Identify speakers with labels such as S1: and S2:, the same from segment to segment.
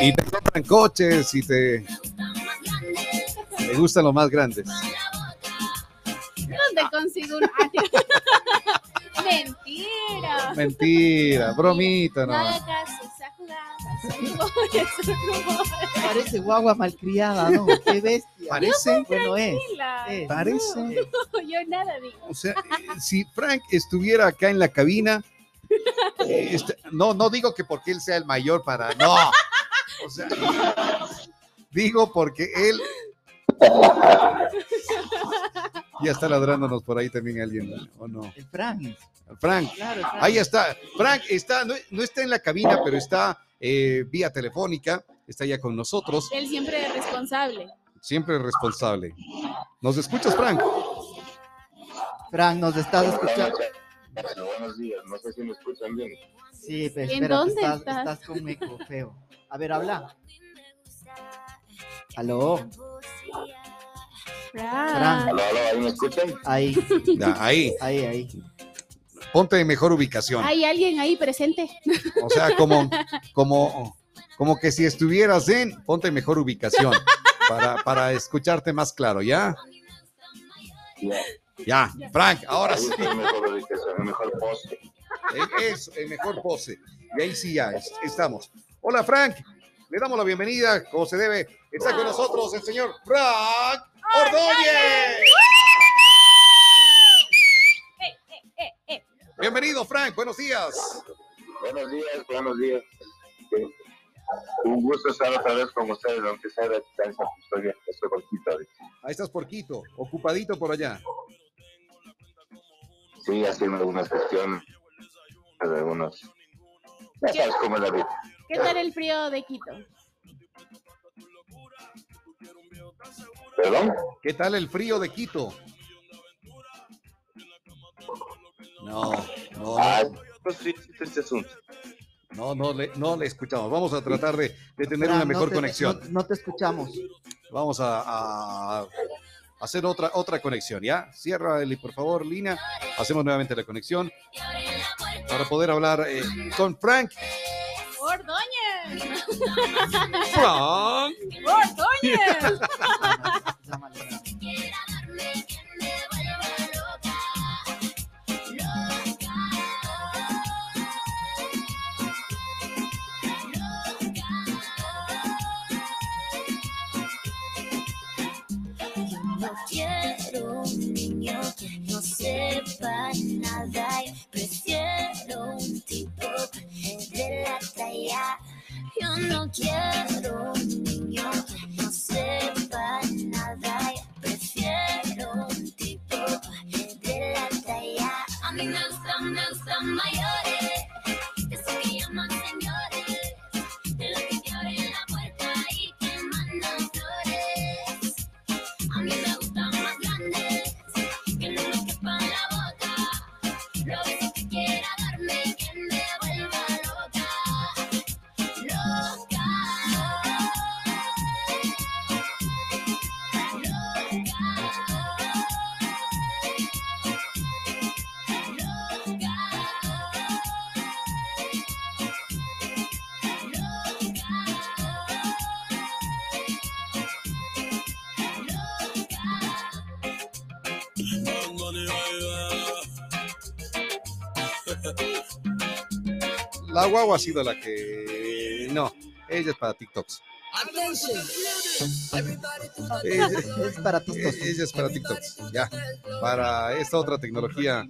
S1: Y te compran coches y te, te gustan los más grandes.
S2: ¿Dónde consigo un Mentira.
S1: Mentira, bromita,
S2: No caso.
S3: Parece guagua malcriada, ¿no? Qué bestia.
S1: Parece,
S3: Bueno, es. Es.
S1: parece.
S2: No, yo nada digo.
S1: O sea, si Frank estuviera acá en la cabina, este- no, no digo que porque él sea el mayor para, no. O sea, digo porque él ya está ladrándonos por ahí también alguien, ¿o no?
S3: El Frank.
S1: Frank,
S3: Claro, el Frank.
S1: ahí está. Frank está, no, no está en la cabina, pero está eh, vía telefónica, está ya con nosotros,
S2: Él siempre es responsable.
S1: siempre responsable. ¿Nos escuchas, Frank?
S3: Frank, ¿nos estás escuchando?
S4: Bueno, buenos días, no sé si me escuchan bien.
S3: Sí, pero
S2: ¿En dónde
S3: estás,
S2: estás?
S3: estás con eco feo. A ver, habla. Aló,
S2: Fran.
S4: Aló, aló, ¿ahí me escuchan?
S3: ahí,
S1: Ya, ahí,
S3: ahí, ahí.
S1: ponte en mejor ubicación.
S2: ¿Hay alguien ahí presente?
S1: O sea, como, como, como que si estuvieras en, ponte en mejor ubicación para, para escucharte más claro, ¿ya?
S4: Ya,
S1: Ya, Frank, ahora sí.
S4: mejor ubicación, mejor poste.
S1: Eso, en mejor pose. Y ahí sí ya es- estamos. Hola, Frank. Le damos la bienvenida, como se debe. Está con nosotros el señor Frank Ordóñez.
S2: Eh, eh.
S1: Bienvenido, Frank. Buenos días.
S4: Buenos días, buenos días. Un gusto estar otra vez con ustedes, aunque sea de distancia, pues, estoy estoy cortito ahorita.
S1: Ahí estás por Quito, ocupadito por allá.
S4: Sí, haciendo algunas gestiones, de algunos... Ya sabes cómo es la vida.
S2: ¿Qué tal el frío de Quito?
S4: ¿Perdón?
S1: ¿Qué tal el frío de Quito? No, no,
S4: Ah,
S1: no,
S4: este asunto.
S1: no, no le, no le escuchamos. Vamos a tratar de, de tener una
S3: no
S1: mejor
S3: te-
S1: conexión.
S3: No, no te escuchamos.
S1: Vamos a, a hacer otra, otra conexión, ¿ya? Cierra, Eli, por favor, Lina. Hacemos nuevamente la conexión para poder hablar eh, con Frank.
S2: ¡Ordóñez!
S1: Frank.
S2: ¡Ordóñez!
S5: La
S1: guagua ha sido la que. No, ella es para TikToks. Ella,
S3: Es para tus
S1: ella es para TikToks. Ya. Para esta otra tecnología,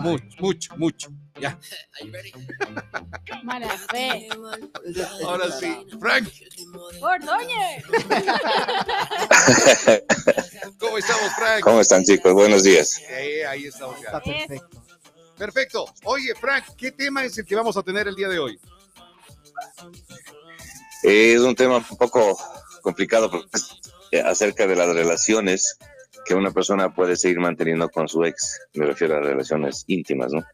S1: mucho, mucho, mucho. Ya.
S2: Mala fe.
S1: Ahora sí. Frank. ¿cómo estamos, Frank?
S4: ¿Cómo están, chicos? Buenos días.
S1: Eh, ahí estamos
S3: Está
S1: ya.
S3: perfecto.
S1: Perfecto. Oye, Frank, ¿qué tema es el que vamos a tener el día de hoy?
S4: Es un tema un poco complicado acerca de las relaciones que una persona puede seguir manteniendo con su ex. Me refiero a relaciones íntimas, ¿no?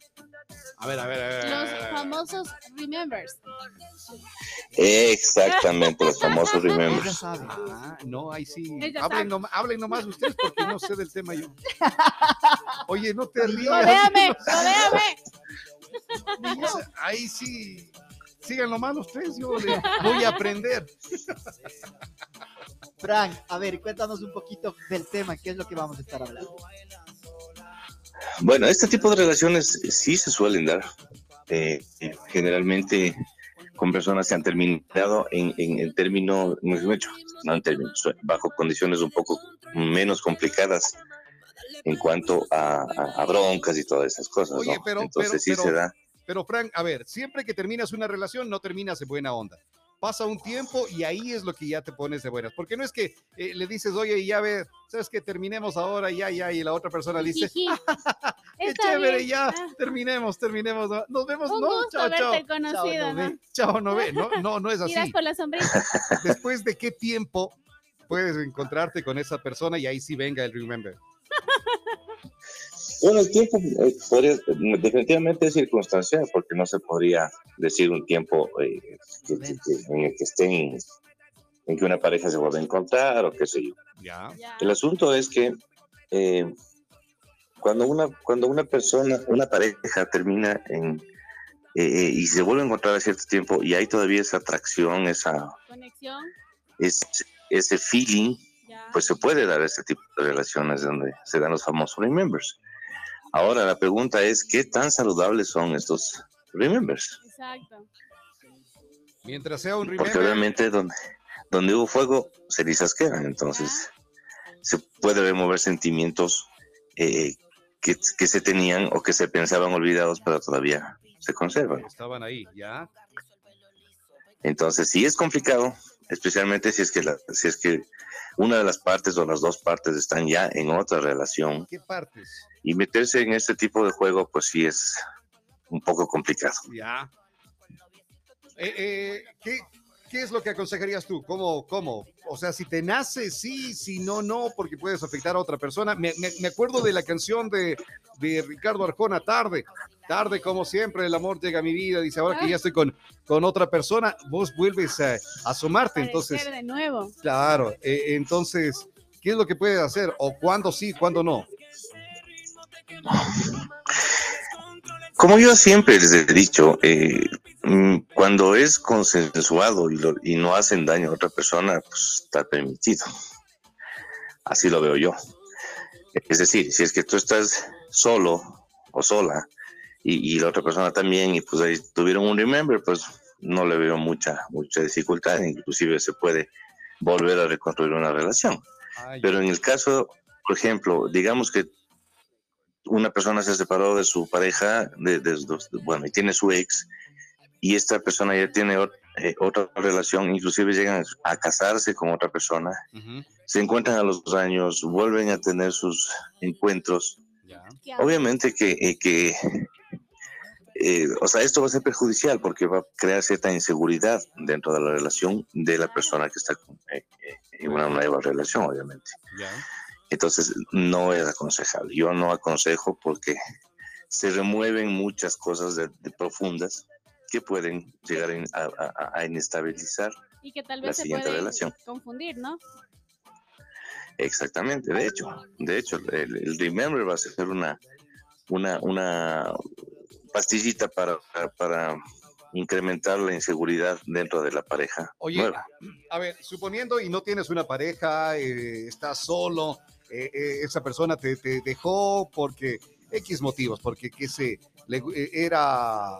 S1: A ver, a ver, a ver.
S2: Los famosos remembers.
S4: Exactamente, los famosos remembers.
S1: Ah, no, ahí sí. Hablen, nom- hablen nomás ustedes porque no sé del tema yo. Oye, no te rías.
S2: ¡Rodéame! ¡Rodéame!
S1: Ahí sí. sigan nomás tres, yo le- voy a aprender.
S3: Frank, a ver, cuéntanos un poquito del tema, qué es lo que vamos a estar hablando.
S4: Bueno, este tipo de relaciones sí se suelen dar. eh, generalmente con personas que han terminado en, en, en términos, no en términos, bajo condiciones un poco menos complicadas en cuanto a, a- a broncas y todas esas cosas.
S1: Oye,
S4: ¿no?
S1: pero-
S4: Entonces
S1: pero-
S4: sí
S1: pero-
S4: se da.
S1: Pero Frank, a ver, siempre que terminas una relación, no terminas de buena onda. Pasa un tiempo y ahí es lo que ya te pones de buenas. Porque no es que eh, le dices, oye, ya ve, sabes que terminemos ahora, ya, ya, y la otra persona le dice,
S2: Jiji.
S1: qué chévere,
S2: bien.
S1: ya,
S2: Ah,
S1: terminemos, terminemos, ¿no? nos vemos,
S2: Un
S1: no,
S2: gusto
S1: chao, chao.
S2: conocido,
S3: Chao,
S2: ¿no?
S1: Chao, no ve, no, no, no es así.
S2: Por la sombrita.
S1: Después de qué tiempo puedes encontrarte con esa persona y ahí sí venga el remember.
S4: Bueno, el tiempo eh, podría- definitivamente es circunstancial, porque no se podría decir un tiempo eh, que- que- que- en el que estén, en que una pareja se vuelva a encontrar o qué sé yo.
S1: Ya.
S4: El asunto es que eh, cuando una cuando una persona, una pareja termina en eh, y se vuelve a encontrar a cierto tiempo y hay todavía esa atracción, esa
S2: Conexión.
S4: es, ese feeling,
S2: Ya.
S4: pues se puede dar este tipo de relaciones donde se dan los famosos remembers. Ahora la pregunta es qué tan saludables son estos remembers,
S2: Exacto.
S1: Mientras sea un
S4: porque
S1: remember,
S4: obviamente donde donde hubo fuego cenizas quedan, entonces se puede remover sentimientos eh, que, que se tenían o que se pensaban olvidados, pero todavía se conservan.
S1: estaban ahí, ya.
S4: Entonces sí es complicado, especialmente si es que la- si es que una de las partes o las dos partes están ya en otra relación
S1: ¿Qué partes?
S4: y meterse en este tipo de juego, pues sí es un poco complicado.
S1: Ya. Eh, eh, ¿qué, qué es lo que aconsejarías tú? ¿Cómo, ¿Cómo? O sea, si te nace, sí, si no, no, porque puedes afectar a otra persona. Me, me- me acuerdo de la canción de, de Ricardo Arjona, Tarde. Tarde, como siempre, el amor llega a mi vida. Dice, ahora que ya estoy con, con otra persona, vos vuelves a, a asomarte. Entonces,
S2: de nuevo.
S1: claro, eh, entonces, ¿qué es lo que puedes hacer? ¿O cuándo sí, cuándo no?
S4: Como yo siempre les he dicho, eh, cuando es consensuado y, lo- y no hacen daño a otra persona, pues está permitido. Así lo veo yo. Es decir, si es que tú estás solo o sola y, y la otra persona también y pues ahí tuvieron un remember, pues no le veo mucha mucha dificultad, inclusive se puede volver a reconstruir una relación. Pero en el caso, por ejemplo, digamos que una persona se separó de su pareja, de, de- de- bueno, y tiene su ex, y esta persona ya tiene eh, otra relación, inclusive llegan a casarse con otra persona, se encuentran a los años, vuelven a tener sus encuentros. Obviamente que, eh, que eh, o sea, esto va a ser perjudicial porque va a crear cierta inseguridad dentro de la relación de la persona que está con- en una nueva relación, obviamente. Entonces, no es aconsejable. Yo no aconsejo porque se remueven muchas cosas de, de profundas que pueden llegar en- a, a- a inestabilizar.
S2: Y que tal
S4: la
S2: vez se
S4: siguiente
S2: puede
S4: relación.
S2: confundir, ¿no?
S4: Exactamente, de hecho, de hecho, el, el Remember va a ser una, una, una pastillita para, para, para incrementar la inseguridad dentro de la pareja.
S1: Oye,
S4: nueva.
S1: a ver, suponiendo y no tienes una pareja, eh, estás solo, eh, eh, esa persona te, te dejó porque X motivos, porque que se le, eh, era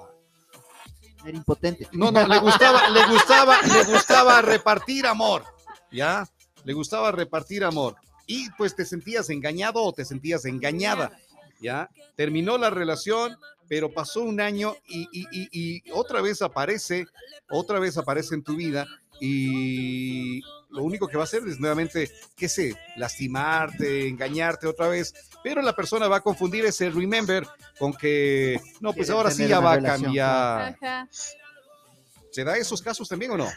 S3: Era impotente.
S1: no, no, le gustaba, le gustaba, le gustaba repartir amor, ¿ya? Le gustaba repartir amor. Y pues te sentías engañado o te sentías engañada, ¿ya? Terminó la relación, pero pasó un año y, y- y- y otra vez aparece, otra vez aparece en tu vida y lo único que va a hacer es nuevamente, qué sé, lastimarte, engañarte otra vez, pero la persona va a confundir ese remember con que, no, pues ahora sí ya va a cambiar.
S2: Ajá.
S1: ¿Se da esos casos también o no?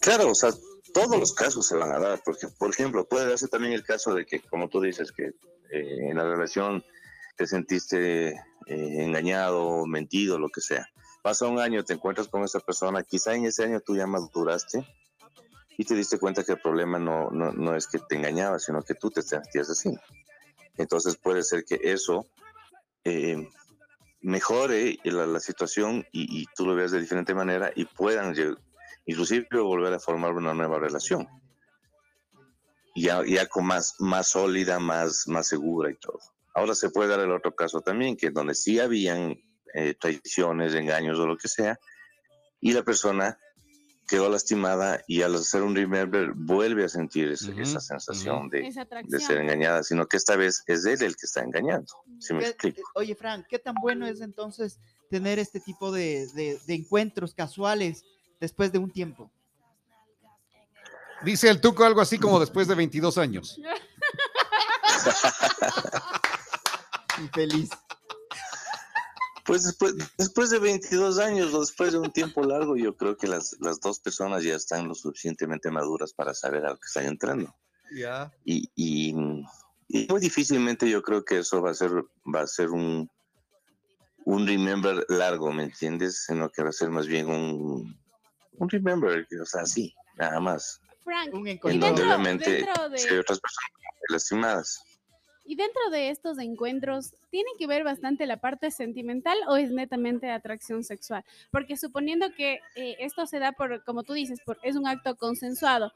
S4: Claro, o sea, todos los casos se van a dar, porque, por ejemplo, puede darse también el caso de que, como tú dices, que eh, en la relación te sentiste eh, engañado, mentido, lo que sea. Pasa un año, te encuentras con esa persona, quizá en ese año tú ya maduraste y te diste cuenta que el problema no, no, no es que te engañaba, sino que tú te sentías así. Entonces puede ser que eso eh, mejore la, la situación y, y tú lo veas de diferente manera y puedan inclusive volver a formar una nueva relación. Ya, ya con más, más sólida, más, más segura y todo. Ahora se puede dar el otro caso también, que donde sí habían eh, traiciones, engaños o lo que sea, y la persona quedó lastimada y al hacer un remember vuelve a sentir ese- esa sensación de,
S2: Esa
S4: de ser engañada, sino que esta vez es él el que está engañando. ¿Sí me
S3: ¿Qué-
S4: explico?
S3: Oye, Frank, ¿qué tan bueno es entonces tener este tipo de, de- de encuentros casuales después de un tiempo?
S1: Dice el Tuco algo así como después de 22 años.
S3: Infeliz.
S4: Pues después, después de 22 años o después de un tiempo largo, yo creo que las, las dos personas ya están lo suficientemente maduras para saber a lo que están entrando.
S1: Ya.
S4: Y, y, y muy difícilmente yo creo que eso va a ser, va a ser un, un remember largo, ¿me entiendes? Sino que va a ser más bien un, un remember, o sea, sí, nada más.
S2: Frank,
S4: En
S3: encuentro.
S4: donde
S2: dentro,
S4: obviamente
S2: dentro de,
S4: si hay otras personas lastimadas.
S2: Y dentro de estos encuentros, ¿tiene que ver bastante la parte sentimental o es netamente atracción sexual? Porque suponiendo que eh, esto se da por, como tú dices, por, es un acto consensuado,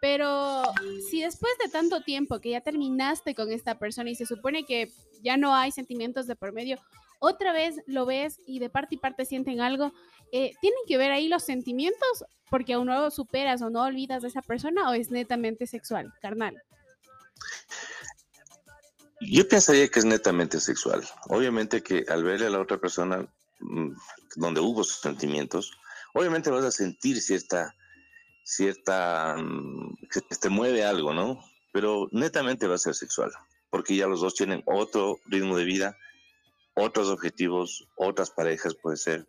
S2: pero si después de tanto tiempo que ya terminaste con esta persona y se supone que ya no hay sentimientos de por medio, otra vez lo ves y de parte y parte sienten algo, eh, ¿tienen que ver ahí los sentimientos porque aún no superas o no olvidas de esa persona o es netamente sexual, carnal?
S4: Yo pensaría que es netamente sexual. Obviamente que al verle a la otra persona mm, donde hubo sus sentimientos, obviamente vas a sentir cierta, cierta, mm, que te mueve algo, ¿no? Pero netamente va a ser sexual, porque ya los dos tienen otro ritmo de vida, otros objetivos, otras parejas puede ser.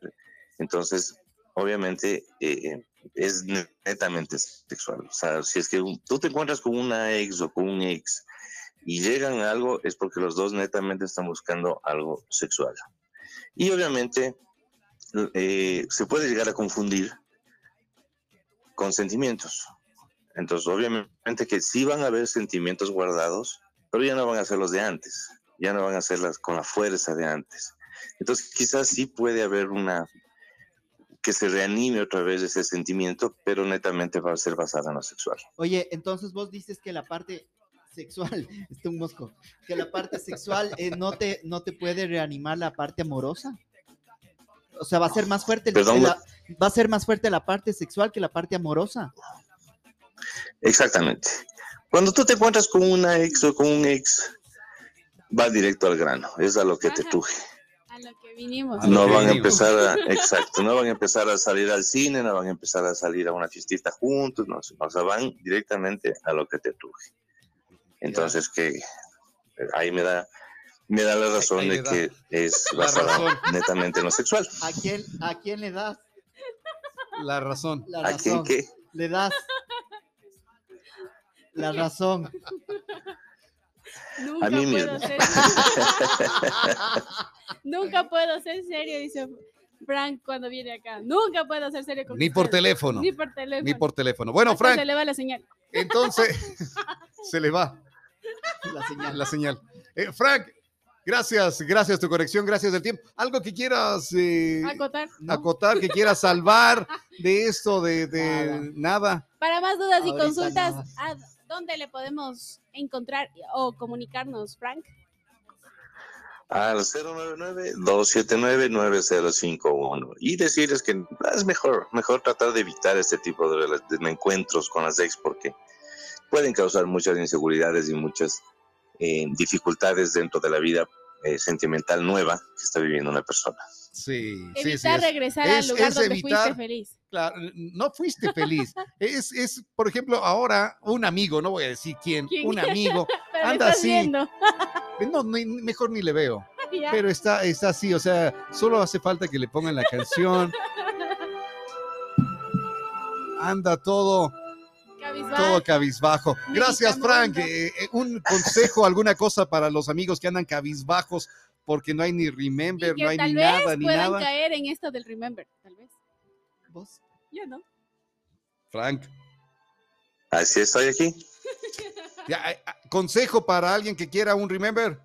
S4: Entonces, obviamente eh, es netamente sexual. O sea, si es que tú te encuentras con una ex o con un ex y llegan a algo es porque los dos netamente están buscando algo sexual. Y obviamente eh, se puede llegar a confundir con sentimientos. Entonces, obviamente que sí van a haber sentimientos guardados, pero ya no van a ser los de antes, ya no van a ser las con la fuerza de antes. Entonces, quizás sí puede haber una que se reanime otra vez ese sentimiento, pero netamente va a ser basada en lo sexual.
S3: Oye, entonces vos dices que la parte sexual, este un mosco, que la parte sexual eh, no, te, no te puede reanimar la parte amorosa. O sea, va a ser más fuerte,
S4: Perdón,
S3: la, va a ser más fuerte la parte sexual que la parte amorosa.
S4: Exactamente. Cuando tú te encuentras con una ex o con un ex, va directo al grano, es a lo que te
S2: Ajá.
S4: truje.
S2: A lo que vinimos.
S4: No
S1: que
S4: van a empezar a, exacto, no van a empezar a salir al cine, no van a empezar a salir a una fiestita juntos, no, o sea, van directamente a lo que te truje. Entonces que ahí me da, me da la razón
S1: ahí
S4: de
S1: da.
S4: que es basada netamente en lo sexual.
S3: ¿A quién, a quién le das
S1: La razón.
S3: la
S4: ¿A quién qué?
S3: Le das la razón.
S2: Nunca
S4: A mí
S2: puedo
S4: mismo.
S2: ser. Nunca puedo ser serio, dice Frank cuando viene acá. Nunca puedo ser serio con
S1: Ni por
S2: ustedes.
S1: teléfono.
S2: Ni por teléfono.
S1: Ni por teléfono. Bueno,
S2: Hasta Se
S1: Frank,
S2: le va la señal.
S1: entonces se le va
S3: La señal.
S1: la señal. Eh, Frank, gracias, gracias tu conexión, gracias del tiempo. Algo que quieras eh,
S2: Acotar.
S3: ¿No?
S1: acotar, que quieras salvar de esto, de, de nada.
S2: Para más dudas y consultas,
S3: nada.
S2: ¿a dónde le podemos encontrar o comunicarnos, Frank?
S4: Al 099-279-9051 y decirles que es mejor, mejor tratar de evitar este tipo de, de encuentros con las ex porque pueden causar muchas inseguridades y muchas eh, dificultades dentro de la vida eh, sentimental nueva que está viviendo una persona.
S1: Sí, sí, sí.
S2: Evitar
S1: es-
S2: regresar
S1: es-
S2: al lugar
S1: es
S2: donde
S1: evitar-
S2: fuiste feliz.
S1: Claro, no fuiste feliz. Es, es, por ejemplo, ahora un amigo, no voy a decir quién,
S2: ¿Quién?
S1: un amigo, Anda así. no, ni- mejor ni le veo,
S2: Ya.
S1: pero está, está así, o sea, solo hace falta que le pongan la canción. Anda todo,
S2: Cabizbajo.
S1: todo cabizbajo. Gracias, Frank. Eh, eh, un consejo, alguna cosa para los amigos que andan cabizbajos porque no hay ni remember, no hay
S2: tal
S1: ni
S2: vez
S1: nada, ni
S2: puedan
S1: nada.
S2: caer en esto del remember, tal vez.
S3: ¿Vos?
S2: Yo no.
S1: Frank,
S4: Así estoy aquí.
S1: ya, eh, ah, consejo para alguien que quiera un remember.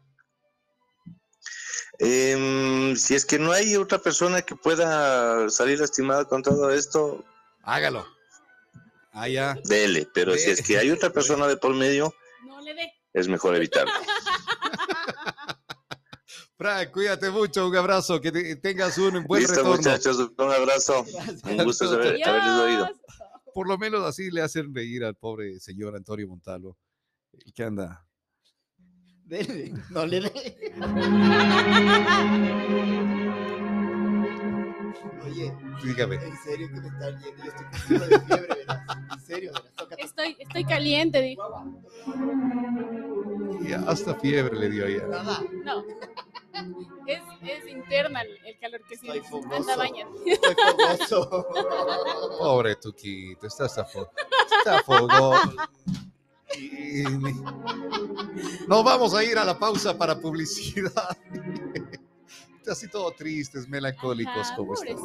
S4: Em, si es que no hay otra persona que pueda salir lastimada con todo esto,
S1: Hágalo. Ah, ya.
S4: dele. Pero si es que hay otra persona de por medio,
S2: No le dé.
S4: es mejor evitarlo.
S1: Frank, cuídate mucho, un abrazo, que te- tengas un buen
S4: Listo,
S1: retorno.
S4: muchachos, un abrazo. Un gusto saber- haberles oído.
S1: Por lo menos así le hacen reír al pobre señor Antonio Montalvo, que anda.
S3: Dele, no le dé. Oye,
S1: Dígame.
S3: en serio que me están yendo. Yo estoy con fiebre de fiebre, verás. En serio, verás. Tócate.
S2: Estoy, estoy caliente, dijo.
S1: Y hasta fiebre le dio ya.
S3: Nada.
S2: No. Es, es interna el, el calor que
S3: fogoso.
S2: Anda, bañate.
S3: Estoy fogoso.
S1: Pobre Tuquito, está hasta fo- está fogón. Nos vamos a ir a la pausa para publicidad. Está así todo tristes, melancólicos
S2: Ajá,
S1: como están.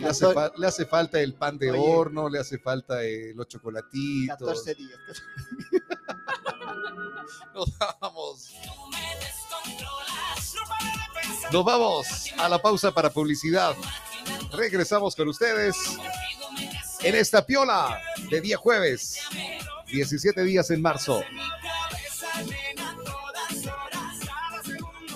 S1: Le hace, le hace falta el pan de
S3: Oye.
S1: horno, le hace falta eh, los chocolatitos.
S3: 14 días.
S1: Nos vamos. Nos vamos a la pausa para publicidad. Regresamos con ustedes en esta piola de día jueves, 17 días en marzo.